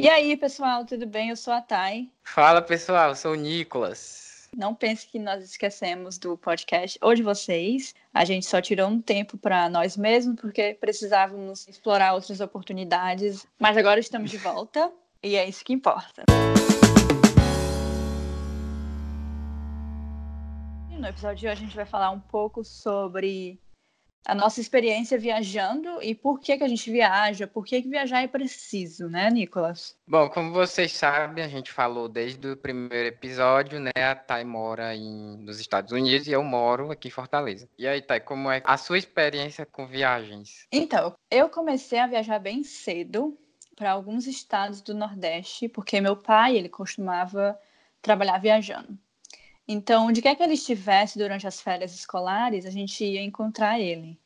E aí, pessoal, tudo bem? Eu sou a Thay. Fala, pessoal, eu sou o Nicolas. Não pense que nós esquecemos do podcast ou de vocês. A gente só tirou um tempo para nós mesmos porque precisávamos explorar outras oportunidades. Mas agora estamos de volta e é isso que importa. No episódio de hoje a gente vai falar um pouco sobre a nossa experiência viajando e por que, que a gente viaja, por que, que viajar é preciso, né, Nicolas? Bom, como vocês sabem, a gente falou desde o primeiro episódio, né? A Thay mora em, nos Estados Unidos e eu moro aqui em Fortaleza. E aí, Thay, como é a sua experiência com viagens? Então, eu comecei a viajar bem cedo para alguns estados do Nordeste, porque meu pai, ele costumava trabalhar viajando. Então, onde quer que ele estivesse durante as férias escolares, a gente ia encontrar ele.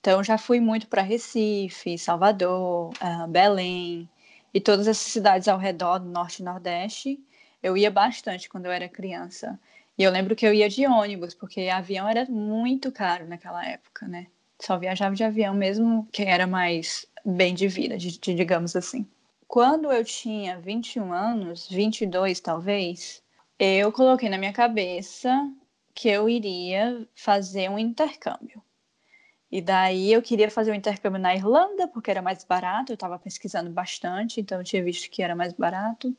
Então, já fui muito para Recife, Salvador, uh, Belém e todas essas cidades ao redor do Norte e Nordeste. Eu ia bastante quando eu era criança. E eu lembro que eu ia de ônibus, porque avião era muito caro naquela época, né? Só viajava de avião mesmo quem era mais bem de vida, de, de, digamos assim. Quando eu tinha 21 anos, 22 talvez, eu coloquei na minha cabeça que eu iria fazer um intercâmbio. E daí eu queria fazer um intercâmbio na Irlanda, porque era mais barato, eu estava pesquisando bastante, então eu tinha visto que era mais barato.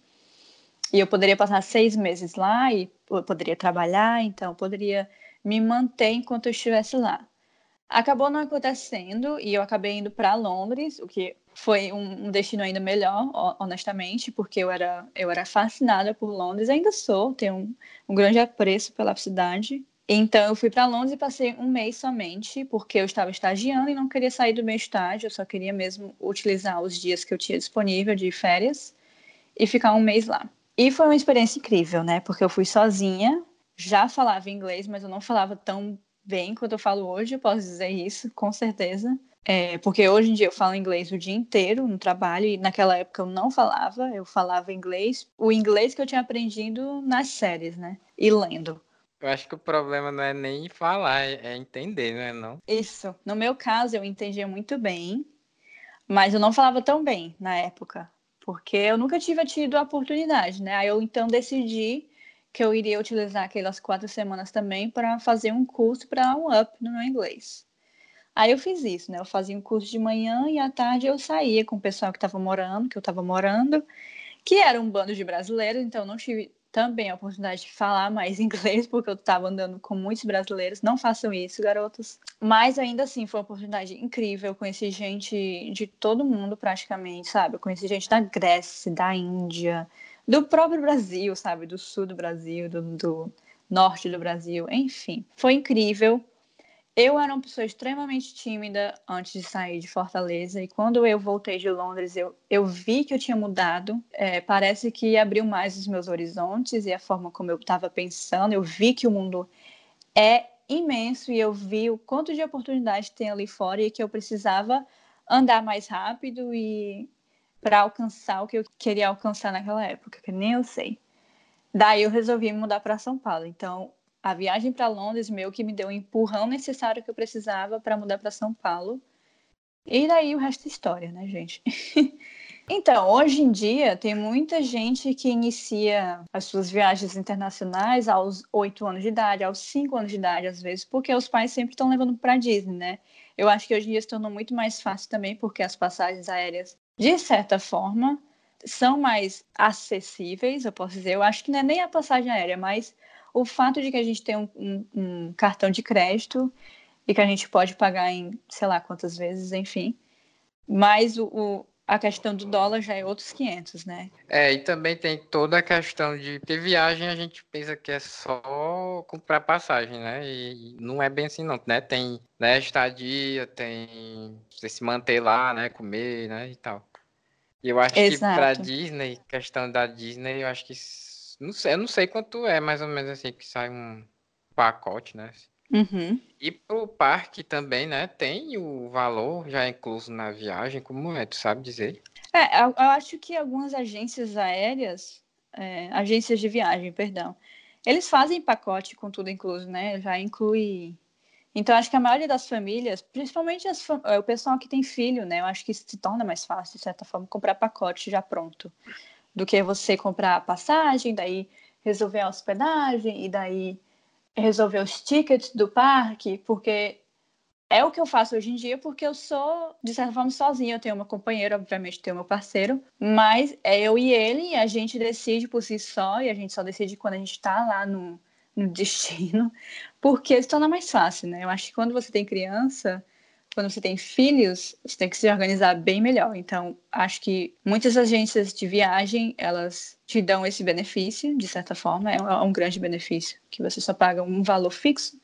E eu poderia passar seis meses lá e eu poderia trabalhar, então eu poderia me manter enquanto eu estivesse lá. Acabou não acontecendo e eu acabei indo para Londres, o que foi um, destino ainda melhor, honestamente, porque eu era, eu era fascinada por Londres, ainda sou, tenho um, um grande apreço pela cidade. Então eu fui para Londres e passei um mês somente, porque eu estava estagiando e não queria sair do meu estágio, eu só queria mesmo utilizar os dias que eu tinha disponível de férias e ficar um mês lá. E foi uma experiência incrível, né? Porque eu fui sozinha, já falava inglês, mas eu não falava tão bem quanto eu falo hoje, eu posso dizer isso, com certeza. É, porque hoje em dia eu falo inglês o dia inteiro no trabalho e naquela época eu não falava, eu falava inglês, o inglês que eu tinha aprendido nas séries, né? E lendo. Eu acho que o problema não é nem falar, é, é entender, não é não? Isso. No meu caso, eu entendia muito bem, mas eu não falava tão bem na época, porque eu nunca tive tido a oportunidade, né? Aí eu então decidi que eu iria utilizar aquelas quatro semanas também para fazer um curso para um up no meu inglês. Aí eu fiz isso, né? Eu fazia um curso de manhã e à tarde eu saía com o pessoal que estava morando, que eu estava morando, que era um bando de brasileiros, então eu não tive também a oportunidade de falar mais inglês, porque eu estava andando com muitos brasileiros. Não façam isso, garotos. Mas ainda assim, foi uma oportunidade incrível. Eu conheci gente de todo mundo, praticamente, sabe? Eu conheci gente da Grécia, da Índia, do próprio Brasil, sabe? Do sul do Brasil, do, do norte do Brasil, enfim. Foi incrível. Eu era uma pessoa extremamente tímida antes de sair de Fortaleza, e quando eu voltei de Londres, eu, eu vi que eu tinha mudado. É, parece que abriu mais os meus horizontes e a forma como eu estava pensando. Eu vi que o mundo é imenso e eu vi o quanto de oportunidade tem ali fora e que eu precisava andar mais rápido e para alcançar o que eu queria alcançar naquela época, que nem eu sei. Daí eu resolvi mudar para São Paulo. Então, a viagem para Londres meio que me deu o um empurrão necessário que eu precisava para mudar para São Paulo. E daí o resto é história, né, gente? então, hoje em dia, tem muita gente que inicia as suas viagens internacionais aos 8 anos de idade, aos 5 anos de idade, às vezes, porque os pais sempre estão levando para Disney, né? Eu acho que hoje em dia se tornou muito mais fácil também, porque as passagens aéreas, de certa forma, são mais acessíveis, eu posso dizer. Eu acho que não é nem a passagem aérea, mas o fato de que a gente tem um, um, um, cartão de crédito e que a gente pode pagar em sei lá quantas vezes, enfim. Mas o, o, a questão do dólar já é outros 500, né? É, e também tem toda a questão de ter viagem, a gente pensa que é só comprar passagem, né? E não é bem assim não, né? Tem né, estadia, tem você se manter lá, né? Comer, né? E tal. E eu acho Exato. que para Disney, questão da Disney, eu acho que não sei, eu não sei quanto é, mais ou menos assim, que sai um pacote, né? Uhum. E pro parque também, né? Tem o valor já incluso na viagem, como é? Tu sabe dizer? É, eu, acho que algumas agências aéreas, é, agências de viagem, perdão, eles fazem pacote com tudo incluso, né? Já inclui Então, acho que a maioria das famílias, principalmente as, é, o pessoal que tem filho, né? Eu acho que se torna mais fácil, de certa forma, comprar pacote já pronto. Do que você comprar passagem, daí resolver a hospedagem e daí resolver os tickets do parque, porque é o que eu faço hoje em dia, porque eu sou, de certa forma, sozinha. Eu tenho uma companheira, obviamente, tenho meu parceiro, mas é eu e ele, e a gente decide por si só, e a gente só decide quando a gente está lá no, no destino, porque se torna mais fácil, né? Eu acho que quando você tem criança, quando você tem filhos, você tem que se organizar bem melhor. Então, acho que muitas agências de viagem, elas te dão esse benefício, de certa forma, é um, é um grande benefício, que você só paga um valor fixo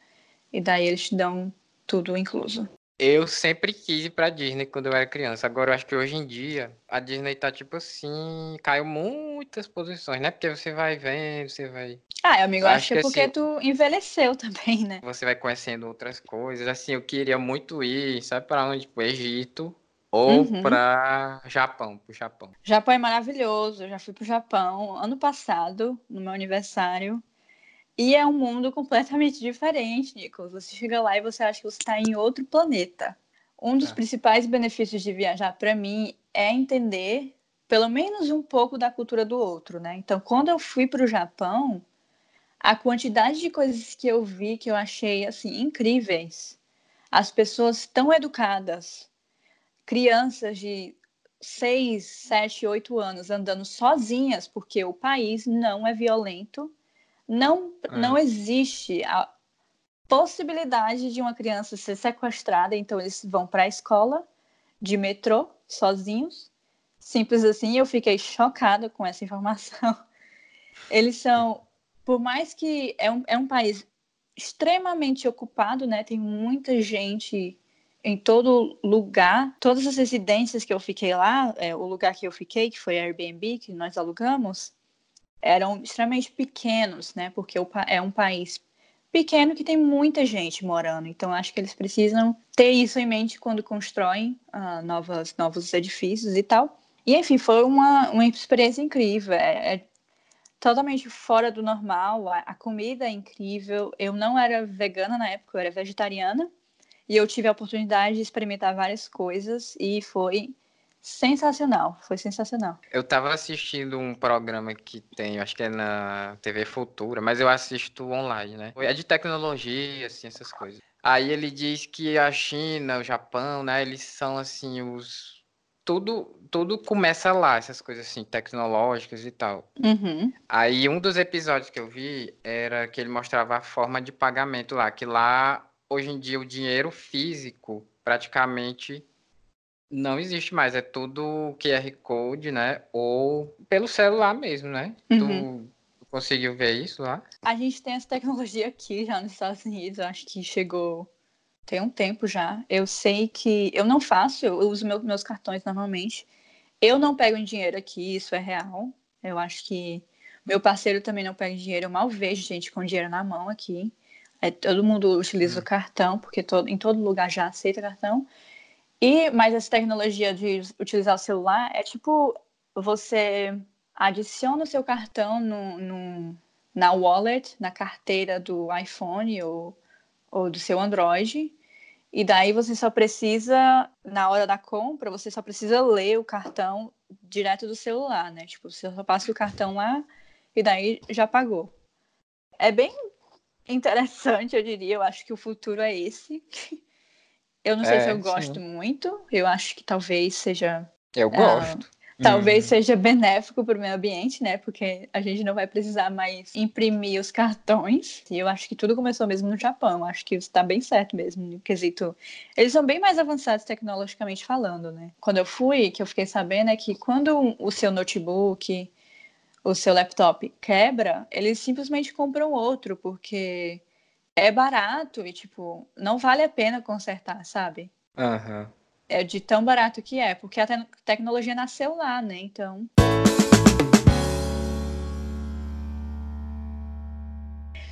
e daí eles te dão tudo incluso. Eu sempre quis ir pra Disney quando eu era criança. Agora eu acho que hoje em dia a Disney tá tipo assim, caiu muitas posições, né? Porque você vai vendo, você vai. Ah, amigo, acho, acho que é porque assim, tu envelheceu também, né? Você vai conhecendo outras coisas. Assim, eu queria muito ir, sabe para onde? Pro Egito ou uhum. para Japão, pro Japão. Japão é maravilhoso. Eu já fui pro Japão ano passado, no meu aniversário. E é um mundo completamente diferente, Nicolas. Você chega lá e você acha que você está em outro planeta. Um dos é. principais benefícios de viajar para mim é entender pelo menos um pouco da cultura do outro, né? Então, quando eu fui para o Japão, a quantidade de coisas que eu vi que eu achei assim incríveis. As pessoas tão educadas, crianças de 6, 7, 8 anos andando sozinhas porque o país não é violento não, é. não existe a possibilidade de uma criança ser sequestrada, então eles vão para a escola de metrô sozinhos. Simples assim, eu fiquei chocada com essa informação. Eles são, por mais que é um, é um país extremamente ocupado, né? Tem muita gente em todo lugar. Todas as residências que eu fiquei lá, é, o lugar que eu fiquei, que foi Airbnb, que nós alugamos, eram extremamente pequenos, né? Porque é um país pequeno que tem muita gente morando. Então, acho que eles precisam ter isso em mente quando constroem uh, novas, novos edifícios e tal. E, enfim, foi uma, uma experiência incrível. É, é totalmente fora do normal. A, a, comida é incrível. Eu não era vegana na época, eu era vegetariana. E eu tive a oportunidade de experimentar várias coisas e foi sensacional, foi sensacional. Eu tava assistindo um programa que tem, acho que é na TV Futura, mas eu assisto online, né? É de tecnologia, assim, essas coisas. Aí ele diz que a China, o Japão, né, eles são assim os tudo tudo começa lá, essas coisas assim tecnológicas e tal. Uhum. Aí um dos episódios que eu vi era que ele mostrava a forma de pagamento lá, que lá hoje em dia o dinheiro físico praticamente não existe mais, é tudo QR Code, né? Ou pelo celular mesmo, né? Uhum. Tu, tu conseguiu ver isso lá? A gente tem essa tecnologia aqui já nos Estados Unidos, acho que chegou tem um tempo já. Eu sei que eu não faço, eu uso meu, meus cartões normalmente. Eu não pego dinheiro aqui, isso é real. Eu acho que meu parceiro também não pega dinheiro. Eu mal vejo gente com dinheiro na mão aqui. É, todo mundo utiliza hum. o cartão, porque todo, em todo lugar já aceita cartão. E, mas essa tecnologia de utilizar o celular é tipo, você adiciona o seu cartão no, no, na wallet, na carteira do iPhone ou, ou do seu Android, e daí você só precisa, na hora da compra, você só precisa ler o cartão direto do celular, né? Tipo, você só passa o cartão lá e daí já pagou. É bem interessante, eu diria. Eu acho que o futuro é esse. Eu não sei é, se eu gosto sim. muito. Eu acho que talvez seja. Eu gosto. Talvez hum. seja benéfico para o meio ambiente, né? Porque a gente não vai precisar mais imprimir os cartões. E eu acho que tudo começou mesmo no Japão. Eu acho que está bem certo mesmo no quesito. Eles são bem mais avançados tecnologicamente falando, né? Quando eu fui, que eu fiquei sabendo é que quando o seu notebook, o seu laptop quebra, eles simplesmente compram outro, porque é barato e, tipo, não vale a pena consertar, sabe? Uhum. É de tão barato que é, porque a te tecnologia nasceu lá, né? Então.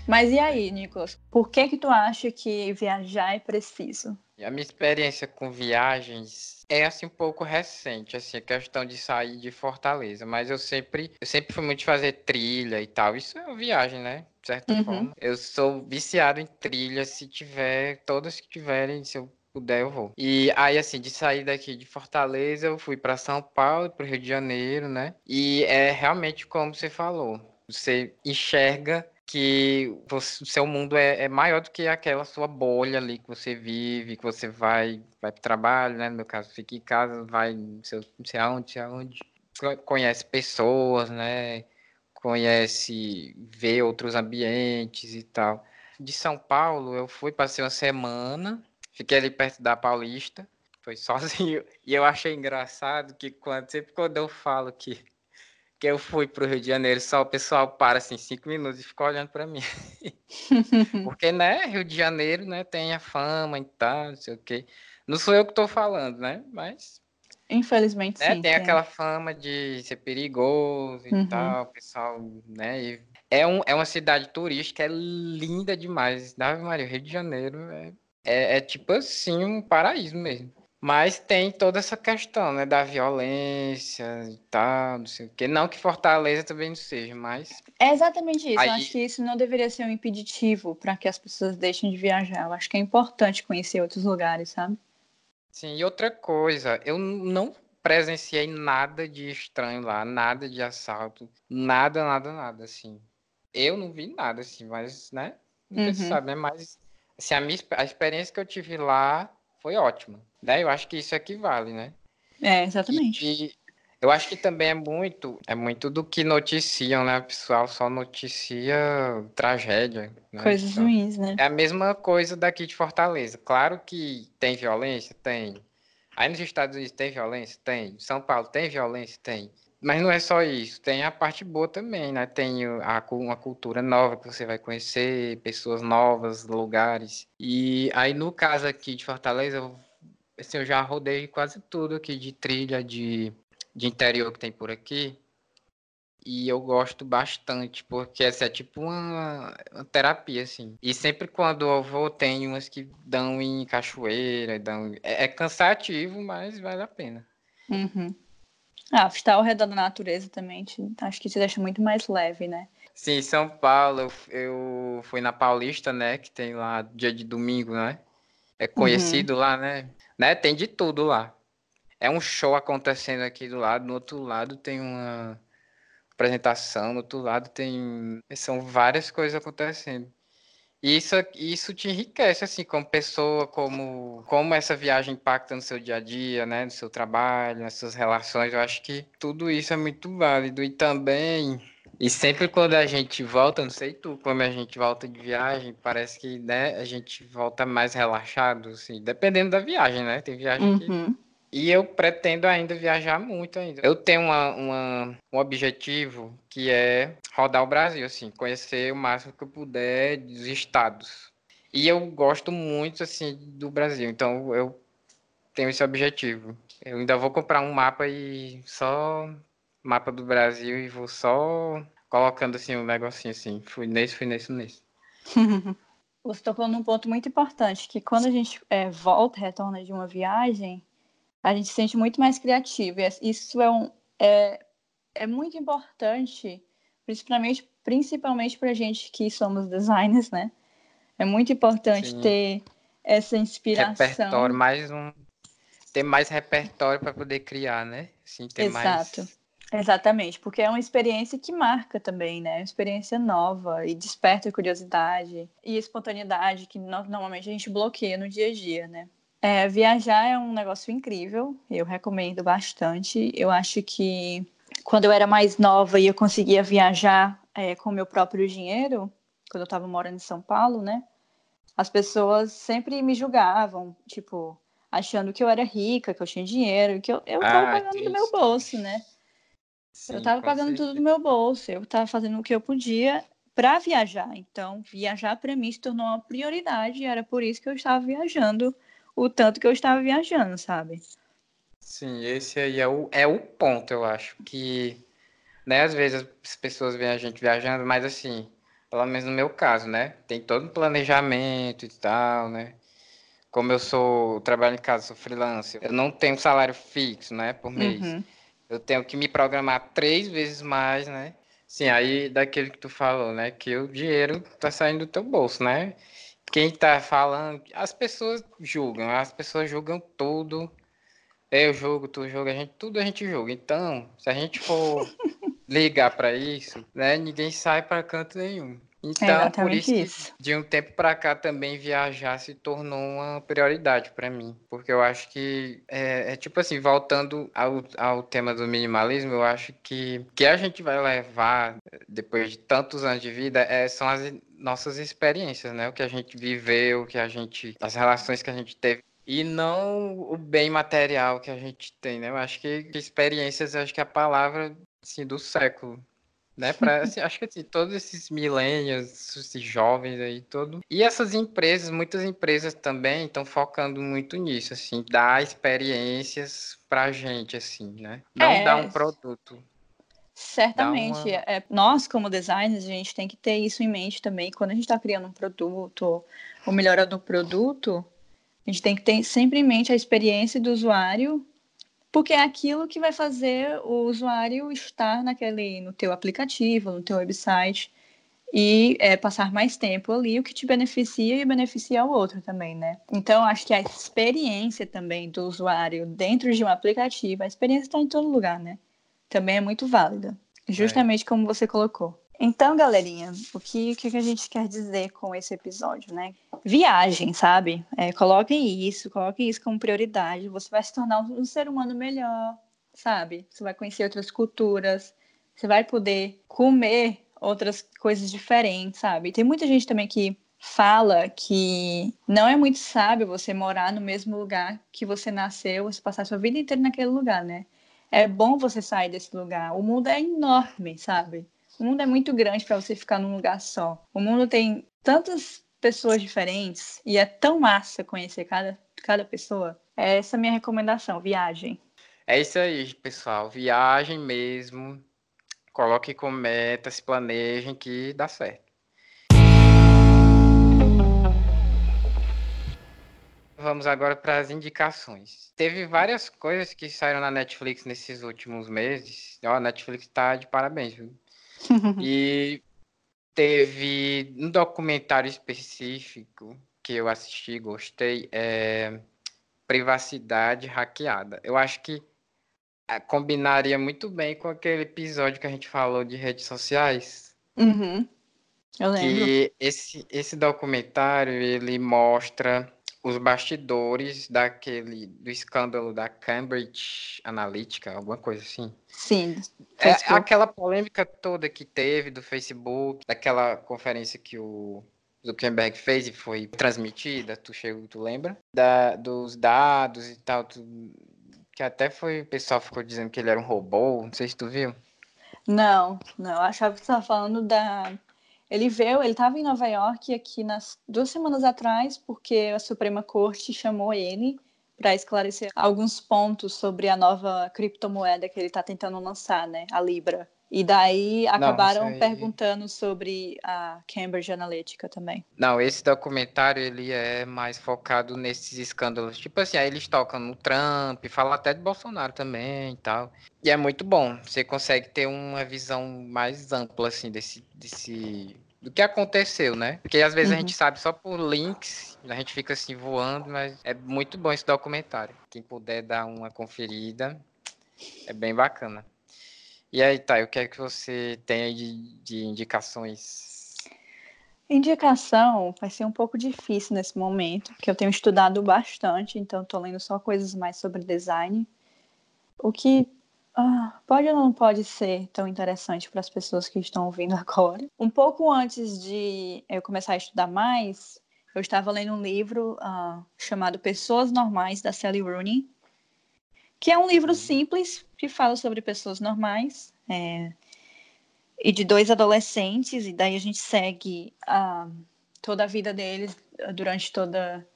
Mas e aí, Nicolas? Por que que tu acha que viajar é preciso? A minha experiência com viagens é assim um pouco recente, assim, a questão de sair de Fortaleza, mas eu sempre, eu sempre fui muito de fazer trilha e tal. Isso é uma viagem, né? De certa uhum. forma. Eu sou viciado em trilha, se tiver, todas que tiverem, se eu puder, eu vou. E aí, assim, de sair daqui de Fortaleza, eu fui para São Paulo, para o Rio de Janeiro, né? E é realmente como você falou. Você enxerga que o seu mundo é, é, maior do que aquela sua bolha ali que você vive, que você vai, vai para o trabalho, né? No caso, fica em casa, vai não sei, não sei aonde, sei aonde. Conhece pessoas, né? Conhece, vê outros ambientes e tal. De São Paulo, eu fui, passei uma semana, fiquei ali perto da Paulista, foi sozinho. E eu achei engraçado que quando, sempre quando eu falo que que eu fui para o Rio de Janeiro, só o pessoal para assim cinco minutos e fica olhando para mim. Porque, né, Rio de Janeiro, né, tem a fama e tal, não sei o quê. Não sou eu que estou falando, né, mas... Infelizmente, né, sim. Tem, aquela fama de ser perigoso e uhum. tal, pessoal, né, é, um, é uma cidade turística, é linda demais. Ave Maria, Rio de Janeiro é, é, é tipo assim, um paraíso mesmo. Mas tem toda essa questão, né, da violência e tal, não sei o quê. Não que Fortaleza também não seja, mas. É exatamente isso. Aí... Eu acho que isso não deveria ser um impeditivo para que as pessoas deixem de viajar. Eu acho que é importante conhecer outros lugares, sabe? Sim, e outra coisa, eu não presenciei nada de estranho lá, nada de assalto, nada, nada, nada, assim. Eu não vi nada, assim, mas, né? Nunca uhum. sabe, né? Mas, assim, a, minha, a experiência que eu tive lá foi ótima. Daí eu acho que isso equivale, né? É, exatamente. E, e, eu acho que também é muito, é muito do que noticiam, né? O pessoal só noticia tragédia. Né? Coisas então, ruins, né? É a mesma coisa daqui de Fortaleza. Claro que tem violência, tem. Aí nos Estados Unidos tem violência? Tem. São Paulo tem violência? Tem. Mas não é só isso, tem a parte boa também, né? Tem a, uma cultura nova que você vai conhecer, pessoas novas, lugares. E aí, no caso aqui de Fortaleza, eu assim, eu já rodei quase tudo aqui de trilha de, de interior que tem por aqui. E eu gosto bastante, porque essa é tipo uma, uma, terapia, assim. E sempre quando eu vou, tem umas que dão em cachoeira, dão... É, é cansativo, mas vale a pena. Uhum. Ah, estar ao redor da natureza também, te, acho que te deixa muito mais leve, né? Sim, São Paulo, eu, fui na Paulista, né, que tem lá dia de domingo, né? É conhecido uhum. lá, né? né? Tem de tudo lá. É um show acontecendo aqui do lado, no outro lado tem uma apresentação, no outro lado tem. São várias coisas acontecendo. Isso, isso te enriquece, assim, como pessoa, como, como essa viagem impacta no seu dia a dia, né? No seu trabalho, nas suas relações. Eu acho que tudo isso é muito válido. E também e sempre quando a gente volta, não sei tu, quando a gente volta de viagem, parece que né, a gente volta mais relaxado, assim, dependendo da viagem, né? Tem viagem uhum. que. E eu pretendo ainda viajar muito ainda. Eu tenho uma, uma, um objetivo que é rodar o Brasil, assim, conhecer o máximo que eu puder dos estados. E eu gosto muito, assim, do Brasil, então eu tenho esse objetivo. Eu ainda vou comprar um mapa e só mapa do Brasil e vou só colocando assim um negocinho assim. Fui nesse, fui nesse, nesse. Você tocou num ponto muito importante, que quando a gente é, volta, retorna de uma viagem, a gente se sente muito mais criativo. E isso é, um, é, é muito importante, principalmente, principalmente para gente que somos designers, né? É muito importante Sim. ter essa inspiração. Repertório, mais um. Ter mais repertório para poder criar, né? Assim, ter Exato. Mais Exatamente, porque é uma experiência que marca também, né? Uma experiência nova e desperta curiosidade e espontaneidade que normalmente a gente bloqueia no dia a dia, né? É, viajar é um negócio incrível, eu recomendo bastante. Eu acho que quando eu era mais nova e eu conseguia viajar é, com meu próprio dinheiro, quando eu estava morando em São Paulo, né? As pessoas sempre me julgavam, tipo, achando que eu era rica, que eu tinha dinheiro, que eu, eu ah, pagando do meu bolso, né? Sim, eu estava pagando certeza. tudo do meu bolso, eu estava fazendo o que eu podia para viajar. Então, viajar para mim se tornou uma prioridade e era por isso que eu estava viajando o tanto que eu estava viajando, sabe? Sim, esse aí é o, é o ponto, eu acho. Que, né, às vezes as pessoas veem a gente viajando, mas assim, pelo menos no meu caso, né? Tem todo um planejamento e tal, né? Como eu sou, trabalho em casa, sou freelancer, eu não tenho salário fixo, né, por mês. Uhum. Eu tenho que me programar três vezes mais, né? Sim, aí daquele que tu falou, né? Que o dinheiro tá saindo do teu bolso, né? Quem tá falando, as pessoas julgam, as pessoas julgam tudo. Eu julgo, tu julga, a gente, tudo a gente julga. Então, se a gente for ligar para isso, né? Ninguém sai para canto nenhum. Então, por isso, isso, de um tempo para cá também viajar se tornou uma prioridade para mim, porque eu acho que é, é, tipo assim, voltando ao, ao tema do minimalismo, eu acho que que a gente vai levar depois de tantos anos de vida é, são as nossas experiências, né? O que a gente viveu, o que a gente, as relações que a gente teve e não o bem material que a gente tem, né? Eu acho que experiências, acho que é a palavra assim, do século né? Pra, assim, acho que assim, todos esses millennials, esses jovens aí, todo. E essas empresas, muitas empresas também estão focando muito nisso, assim, dar experiências pra gente, assim, né? Não é, dar um produto. Certamente. Uma... É, nós, como designers, a gente tem que ter isso em mente também. Quando a gente está criando um produto ou melhorando um produto, a gente tem que ter sempre em mente a experiência do usuário porque é aquilo que vai fazer o usuário estar naquele, no teu aplicativo, no teu website e é, passar mais tempo ali, o que te beneficia e beneficia o outro também, né? Então, acho que a experiência também do usuário dentro de um aplicativo, a experiência está em todo lugar, né? Também é muito válida, justamente é. como você colocou. Então, galerinha, o que, o que a gente quer dizer com esse episódio, né? Viagem, sabe? É, coloquem isso, coloquem isso como prioridade. Você vai se tornar um, ser humano melhor, sabe? Você vai conhecer outras culturas, você vai poder comer outras coisas diferentes, sabe? Tem muita gente também que fala que não é muito sábio você morar no mesmo lugar que você nasceu, você passar sua vida inteira naquele lugar, né? É bom você sair desse lugar. O mundo é enorme, sabe? O mundo é muito grande para você ficar num lugar só. O mundo tem tantas pessoas diferentes e é tão massa conhecer cada, cada pessoa. É essa a minha recomendação, viagem. É isso aí, pessoal. Viagem mesmo. Coloque com meta, se planejem que dá certo. Vamos agora para as indicações. Teve várias coisas que saíram na Netflix nesses últimos meses. Ó, a Netflix está de parabéns, viu? e teve um documentário específico que eu assisti, gostei, é Privacidade Hackeada. Eu acho que é, combinaria muito bem com aquele episódio que a gente falou de redes sociais. Uhum. Eu lembro. Que esse, esse documentário, ele mostra os bastidores daquele do escândalo da Cambridge Analytica, alguma coisa assim. Sim. É, aquela polêmica toda que teve do Facebook, daquela conferência que o Zuckerberg fez e foi transmitida, tu chegou, tu lembra? Da, dos dados e tal, tu, que até foi, o pessoal ficou dizendo que ele era um robô, não sei se tu viu. Não, não, eu achava que você estava falando da ele veio, ele estava em Nova York aqui nas duas semanas atrás, porque a Suprema Corte chamou ele para esclarecer alguns pontos sobre a nova criptomoeda que ele está tentando lançar, né, a Libra. E daí acabaram Não, aí... perguntando sobre a Cambridge Analytica também. Não, esse documentário ele é mais focado nesses escândalos. Tipo assim, aí eles tocam no Trump, falam até de Bolsonaro também e tal. E é muito bom. Você consegue ter uma visão mais ampla assim desse, desse do que aconteceu, né? Porque às vezes uhum. a gente sabe só por links, a gente fica assim voando, mas é muito bom esse documentário. Quem puder dar uma conferida, é bem bacana. E aí, tá, o que é que você tem aí de, de indicações? Indicação vai ser um pouco difícil nesse momento, porque eu tenho estudado bastante, então estou lendo só coisas mais sobre design. O que ah, pode ou não pode ser tão interessante para as pessoas que estão ouvindo agora? Um pouco antes de eu começar a estudar mais, eu estava lendo um livro uh, chamado Pessoas Normais, da Sally Rooney, que é um livro uhum. simples que fala sobre pessoas normais é, e de dois adolescentes, e daí a gente segue uh, toda a vida deles durante toda,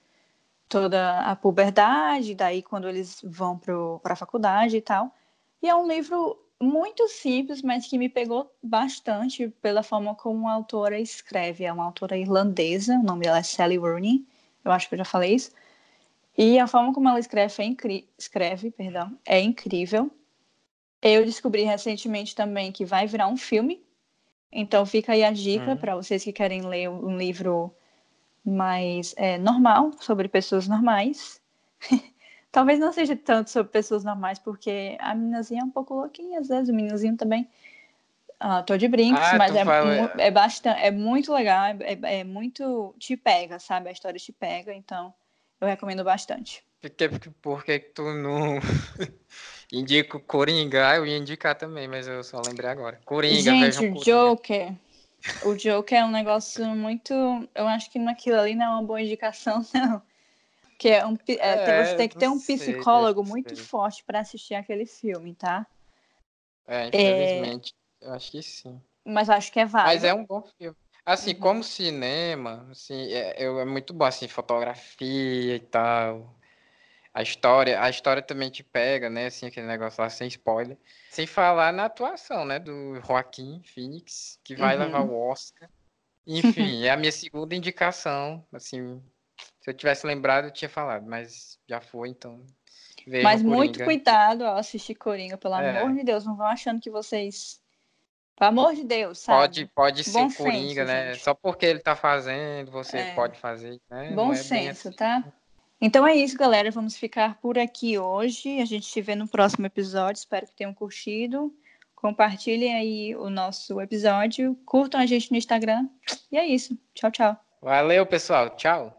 toda a puberdade, daí quando eles vão para a faculdade e tal. E é um livro muito simples, mas que me pegou bastante pela forma como a autora escreve. É uma autora irlandesa, o nome dela é Sally Rooney, eu acho que eu já falei isso. E a forma como ela escreve é, escreve, perdão, é incrível. Eu descobri recentemente também que vai virar um filme. Então fica aí a dica uhum. para vocês que querem ler um livro mais é, normal, sobre pessoas normais. Talvez não seja tanto sobre pessoas normais, porque a meninazinha é um pouco louquinha, às vezes, o meninozinho também. Ah, tô de brincos, ah, mas é, fala... é, bastante, é muito legal, é, é, é, muito. te pega, sabe? A história te pega, então eu recomendo bastante. Porque, porque tu não indica o Coringa? Ah, eu ia indicar também, mas eu só lembrei agora. Coringa, Gente, o Joker. O Joker é um negócio muito. Eu acho que naquilo ali não é uma boa indicação, não. Que é um, é, é, você tem que ter um psicólogo sei, muito sei. forte para assistir aquele filme, tá? É, infelizmente, é... eu acho que sim. Mas acho que é válido. Mas é um bom filme. Assim, uhum. como cinema, assim, é, é muito bom, assim, fotografia e tal. A história, a história também te pega, né? Assim, aquele negócio lá sem spoiler. Sem falar na atuação, né? Do Joaquim Phoenix, que vai uhum. levar o Oscar. Enfim, é a minha segunda indicação, assim, se eu tivesse lembrado, eu tinha falado, mas já foi, então. Mas muito cuidado ao assistir Coringa, pelo é. amor de Deus. Não vão achando que vocês. Pelo amor de Deus, sabe? Pode, pode ser Bom Coringa, senso, né? Gente. Só porque ele tá fazendo, você é. pode fazer, né? Bom é senso, assim. tá? Então é isso, galera. Vamos ficar por aqui hoje. A gente se vê no próximo episódio. Espero que tenham curtido. Compartilhem aí o nosso episódio. Curtam a gente no Instagram. E é isso. Tchau, tchau. Valeu, pessoal. Tchau.